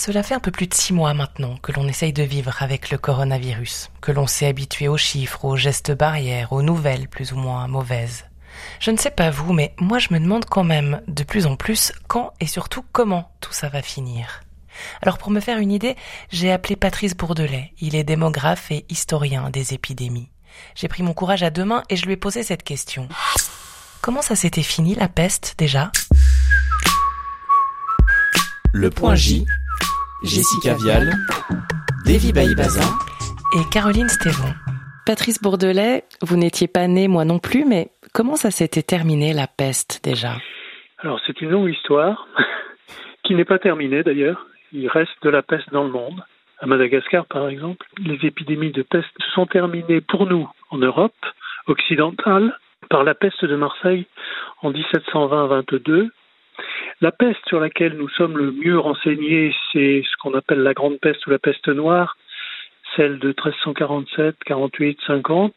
Cela fait un peu plus de six mois maintenant que l'on essaye de vivre avec le coronavirus, que l'on s'est habitué aux chiffres, aux gestes barrières, aux nouvelles plus ou moins mauvaises. Je ne sais pas vous, mais moi je me demande quand même de plus en plus quand et surtout comment tout ça va finir. Alors pour me faire une idée, j'ai appelé Patrice Bourdelais. Il est démographe et historien des épidémies. J'ai pris mon courage à deux mains et je lui ai posé cette question. Comment ça s'était fini la peste déjà? Le point J, Jessica Vial, Davy Baïbaza et Caroline Stévon. Patrice Bourdelais, vous n'étiez pas né, moi non plus, mais comment ça s'était terminé la peste déjà? Alors c'est une longue histoire qui n'est pas terminée d'ailleurs. Il reste de la peste dans le monde. À Madagascar, par exemple, les épidémies de peste se sont terminées pour nous en Europe occidentale par la peste de Marseille en 1720-22. La peste sur laquelle nous sommes le mieux renseignés, c'est ce qu'on appelle la grande peste ou la peste noire, celle de 1347, 48, 50.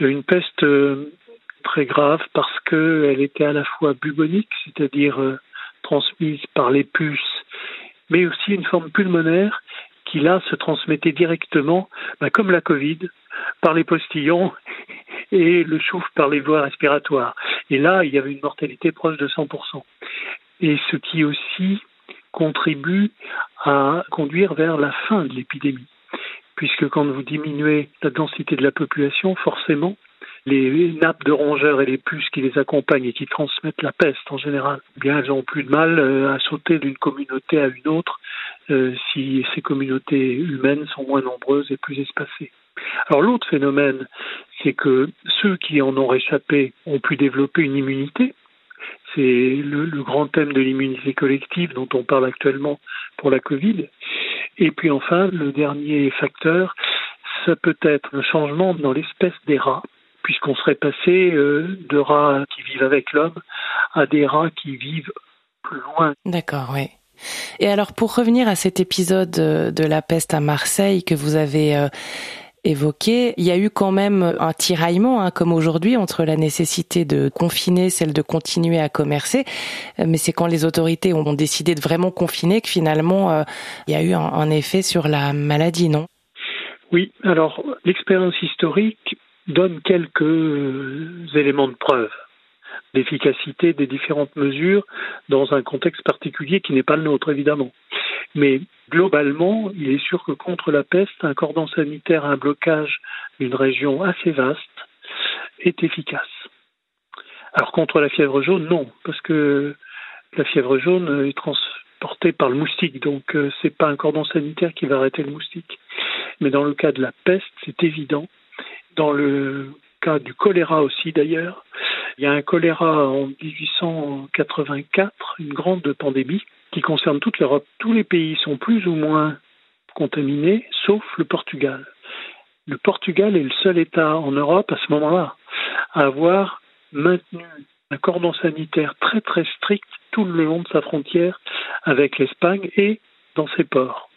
Une peste euh, très grave parce qu'elle était à la fois bubonique, c'est-à-dire euh, transmise par les puces, mais aussi une forme pulmonaire qui là se transmettait directement, bah, comme la Covid, par les postillons et le souffle par les voies respiratoires. Et là, il y avait une mortalité proche de 100%. Et ce qui aussi contribue à conduire vers la fin de l'épidémie. Puisque quand vous diminuez la densité de la population, forcément, les nappes de rongeurs et les puces qui les accompagnent et qui transmettent la peste en général, eh bien elles ont plus de mal euh, à sauter d'une communauté à une autre euh, si ces communautés humaines sont moins nombreuses et plus espacées. Alors l'autre phénomène, c'est que ceux qui en ont réchappé ont pu développer une immunité. C'est le, le, grand thème de l'immunité collective dont on parle actuellement pour la Covid. Et puis enfin, le dernier facteur, ça peut être un changement dans l'espèce des rats puisqu'on serait passé euh, de rats qui vivent avec l'homme à des rats qui vivent plus loin. D'accord, oui. Et alors pour revenir à cet épisode de la peste à Marseille que vous avez euh, évoqué, il y a eu quand même un tiraillement, hein, comme aujourd'hui, entre la nécessité de confiner, celle de continuer à commercer. Euh, mais c'est quand les autorités ont décidé de vraiment confiner que finalement il y a eu un, un effet sur la maladie, non? Oui, alors l'expérience historique donne quelques euh, éléments de preuve d'efficacité des différentes mesures dans un contexte particulier qui n'est pas le nôtre, évidemment. Mais globalement, il est sûr que contre la peste, un cordon sanitaire, un blocage d'une région assez vaste est efficace. Alors contre la fièvre jaune, non, parce que la fièvre jaune est transportée par le moustique, donc euh, c'est pas un cordon sanitaire qui va arrêter le moustique. Mais dans le cas de la peste, c'est évident dans le cas du choléra aussi d'ailleurs. Il y a un choléra en 1884, une grande pandémie qui concerne toute l'Europe. Tous les pays sont plus ou moins contaminés, sauf le Portugal. Le Portugal est le seul État en Europe à ce moment-là à avoir maintenu un cordon sanitaire très très strict tout le long de sa frontière avec l'Espagne et dans ses ports.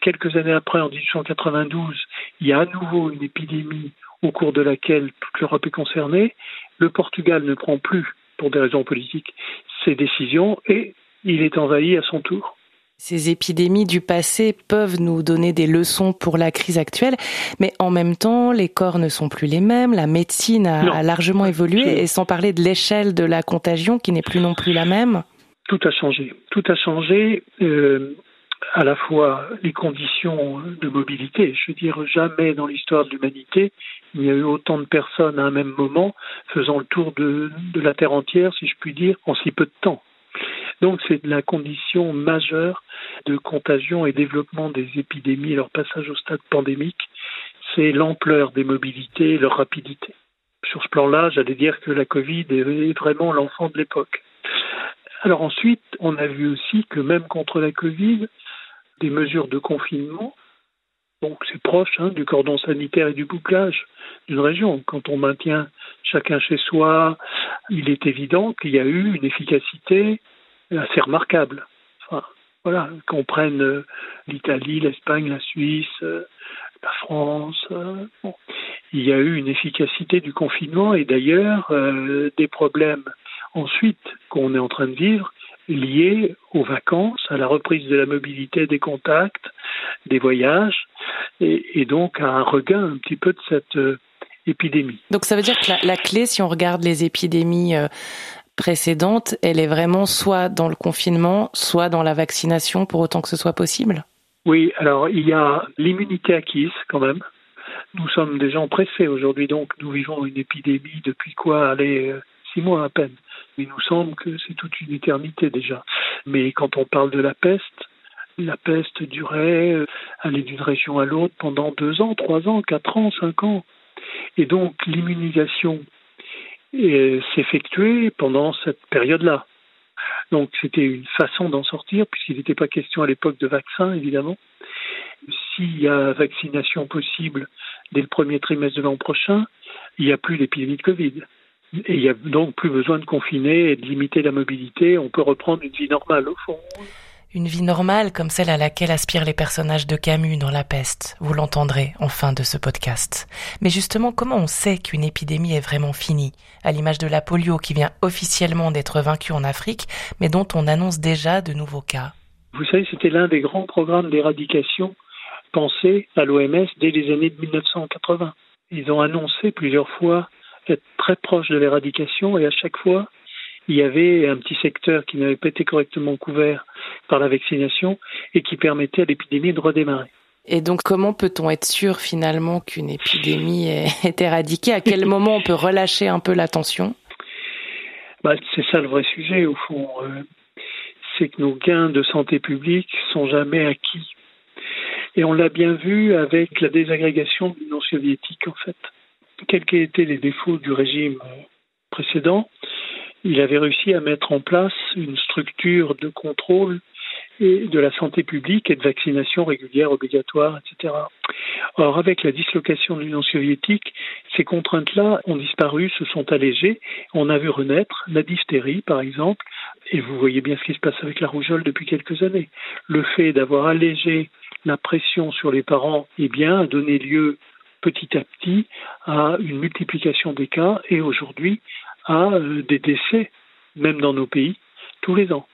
Quelques années après, en 1892, il y a à nouveau une épidémie au cours de laquelle toute l'Europe est concernée. Le Portugal ne prend plus, pour des raisons politiques, ses décisions et il est envahi à son tour. Ces épidémies du passé peuvent nous donner des leçons pour la crise actuelle, mais en même temps, les corps ne sont plus les mêmes, la médecine a, largement évolué, et sans parler de l'échelle de la contagion qui n'est plus non plus la même. Tout a changé. Tout a changé. Euh, à la fois les conditions de mobilité. Je veux dire, jamais dans l'histoire de l'humanité, il y a eu autant de personnes à un même moment faisant le tour de, de la Terre entière, si je puis dire, en si peu de temps. Donc c'est la condition majeure de contagion et développement des épidémies, leur passage au stade pandémique, c'est l'ampleur des mobilités et leur rapidité. Sur ce plan-là, j'allais dire que la Covid est vraiment l'enfant de l'époque. Alors ensuite, on a vu aussi que même contre la Covid, des mesures de confinement. Donc c'est proche hein, du cordon sanitaire et du bouclage d'une région. Quand on maintient chacun chez soi, il est évident qu'il y a eu une efficacité assez remarquable. Voilà, qu'on prenne euh, l'Italie, l'Espagne, la Suisse, euh, la France. Euh. Il y a eu une efficacité du confinement et d'ailleurs des problèmes ensuite qu'on est en train de vivre liées aux vacances, à la reprise de la mobilité, des contacts, des voyages, et, donc à un regain un petit peu de cette épidémie. Donc ça veut dire que la, clé, si on regarde les épidémies euh, précédentes, elle est vraiment soit dans le confinement, soit dans la vaccination, pour autant que ce soit possible? Oui, alors il y a l'immunité acquise quand même. Nous sommes des gens pressés aujourd'hui, donc nous vivons une épidémie depuis quoi Allez, euh, six mois à peine. Il nous semble que c'est toute une éternité déjà. Mais quand on parle de la peste, la peste durait, euh, aller d'une région à l'autre pendant deux ans, trois ans, quatre ans, cinq ans. Et donc l'immunisation s'effectuait pendant cette période-là. Donc c'était une façon d'en sortir, puisqu'il n'était pas question à l'époque de vaccin, évidemment. S'il y a vaccination possible dès le premier trimestre de l'an prochain, il n'y a plus d'épidémie de Covid. Et il n'y a donc plus besoin de confiner et de limiter la mobilité. On peut reprendre une vie normale, au fond. Une vie normale comme celle à laquelle aspirent les personnages de Camus dans La peste, vous l'entendrez en fin de ce podcast. Mais justement, comment on sait qu'une épidémie est vraiment finie? À l'image de la polio qui vient officiellement d'être vaincue en Afrique, mais dont on annonce déjà de nouveaux cas. Vous savez, c'était l'un des grands programmes d'éradication pensés à l'OMS dès les années de 1980. Ils ont annoncé plusieurs fois être très proche de l'éradication et à chaque fois, il y avait un petit secteur qui n'avait pas été correctement couvert par la vaccination et qui permettait à l'épidémie de redémarrer. Et donc, comment peut-on être sûr finalement qu'une épidémie est éradiquée? À quel moment on peut relâcher un peu l'attention bah, C'est ça le vrai sujet, au fond. Euh, c'est que nos gains de santé publique sont jamais acquis. Et on l'a bien vu avec la désagrégation de l'Union soviétique, en fait. Quels qu'aient été les défauts du régime précédent, il avait réussi à mettre en place une structure de contrôle et de la santé publique et de vaccination régulière obligatoire, etc. Or, avec la dislocation de l'Union soviétique, ces contraintes-là ont disparu, se sont allégées. On a vu renaître la diphtérie, par exemple, et vous voyez bien ce qui se passe avec la rougeole depuis quelques années. Le fait d'avoir allégé la pression sur les parents, eh bien, a donné lieu petit à petit à une multiplication des cas et aujourd'hui à euh, des décès, même dans nos pays, tous les ans.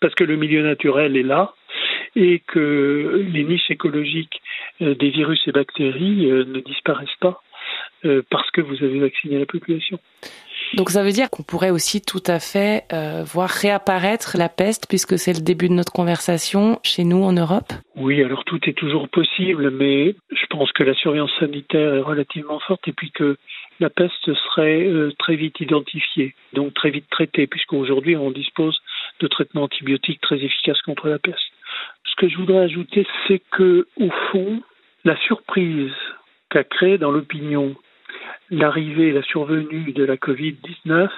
Parce que le milieu naturel est là et que les niches écologiques euh, des virus et bactéries euh, ne disparaissent pas parce que vous avez vacciné la population. Donc ça veut dire qu'on pourrait aussi tout à fait voir réapparaître la peste puisque c'est le début de notre conversation chez nous en Europe Oui, alors tout est toujours possible, mais je pense que la surveillance sanitaire est relativement forte et puis que la peste serait euh, très vite identifiée, donc très vite traitée, puisqu'aujourd'hui on dispose de traitements antibiotiques très efficaces contre la peste. Ce que je voudrais ajouter, c'est que, au fond, la surprise qu'a créée dans l'opinion l'arrivée, la survenue de la Covid-19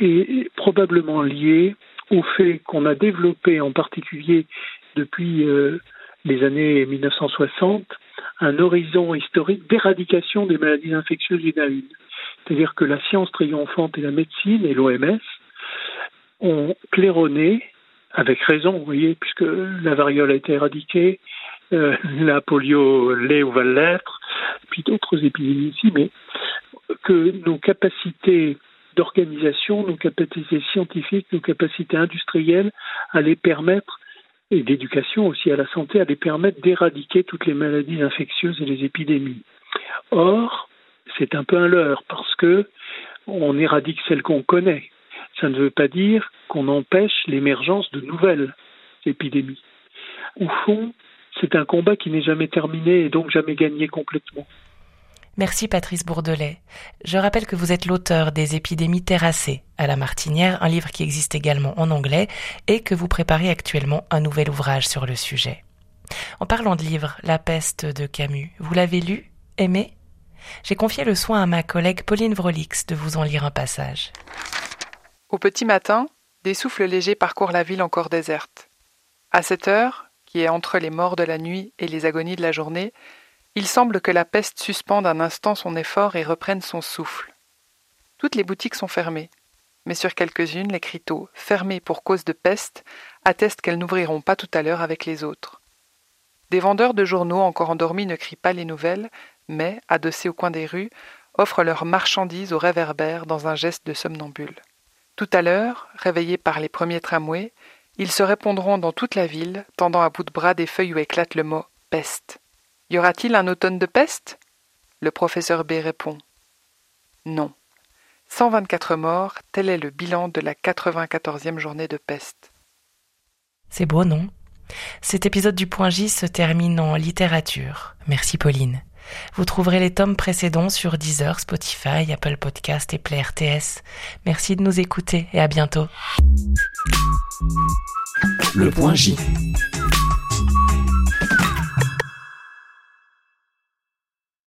est probablement liée au fait qu'on a développé, en particulier depuis euh, les années 1960, un horizon historique d'éradication des maladies infectieuses une à une. C'est-à-dire que la science triomphante et la médecine et l'OMS ont claironné, avec raison, vous voyez, puisque la variole a été éradiquée, euh, la polio l'est ou va l'être, puis d'autres épidémies aussi, mais que nos capacités d'organisation, nos capacités scientifiques, nos capacités industrielles allaient permettre et d'éducation aussi à la santé allaient permettre d'éradiquer toutes les maladies infectieuses et les épidémies. Or, c'est un peu un leurre parce que on éradique celles qu'on connaît. Ça ne veut pas dire qu'on empêche l'émergence de nouvelles épidémies. Au fond, c'est un combat qui n'est jamais terminé et donc jamais gagné complètement. Merci Patrice Bourdelet. Je rappelle que vous êtes l'auteur des épidémies terrassées à la Martinière, un livre qui existe également en anglais et que vous préparez actuellement un nouvel ouvrage sur le sujet. En parlant de livre, La peste de Camus, vous l'avez lu Aimé? J'ai confié le soin à ma collègue Pauline Vrolix de vous en lire un passage. Au petit matin, des souffles légers parcourent la ville encore déserte. À cette heure, qui est entre les morts de la nuit et les agonies de la journée, il semble que la peste suspende un instant son effort et reprenne son souffle. Toutes les boutiques sont fermées, mais sur quelques-unes, l'écriteau, fermé pour cause de peste, atteste qu'elles n'ouvriront pas tout à l'heure avec les autres. Des vendeurs de journaux encore endormis ne crient pas les nouvelles, mais, adossés au coin des rues, offrent leurs marchandises aux réverbères dans un geste de somnambule. Tout à l'heure, réveillés par les premiers tramways, ils se répondront dans toute la ville, tendant à bout de bras des feuilles où éclate le mot peste. Y aura-t-il un automne de peste? Le professeur B répond Non. 124 morts, tel est le bilan de la 94e journée de peste. C'est beau, non? Cet épisode du Point J se termine en littérature. Merci Pauline. Vous trouverez les tomes précédents sur Deezer, Spotify, Apple Podcast et Play RTS. Merci de nous écouter et à bientôt. Le Point J.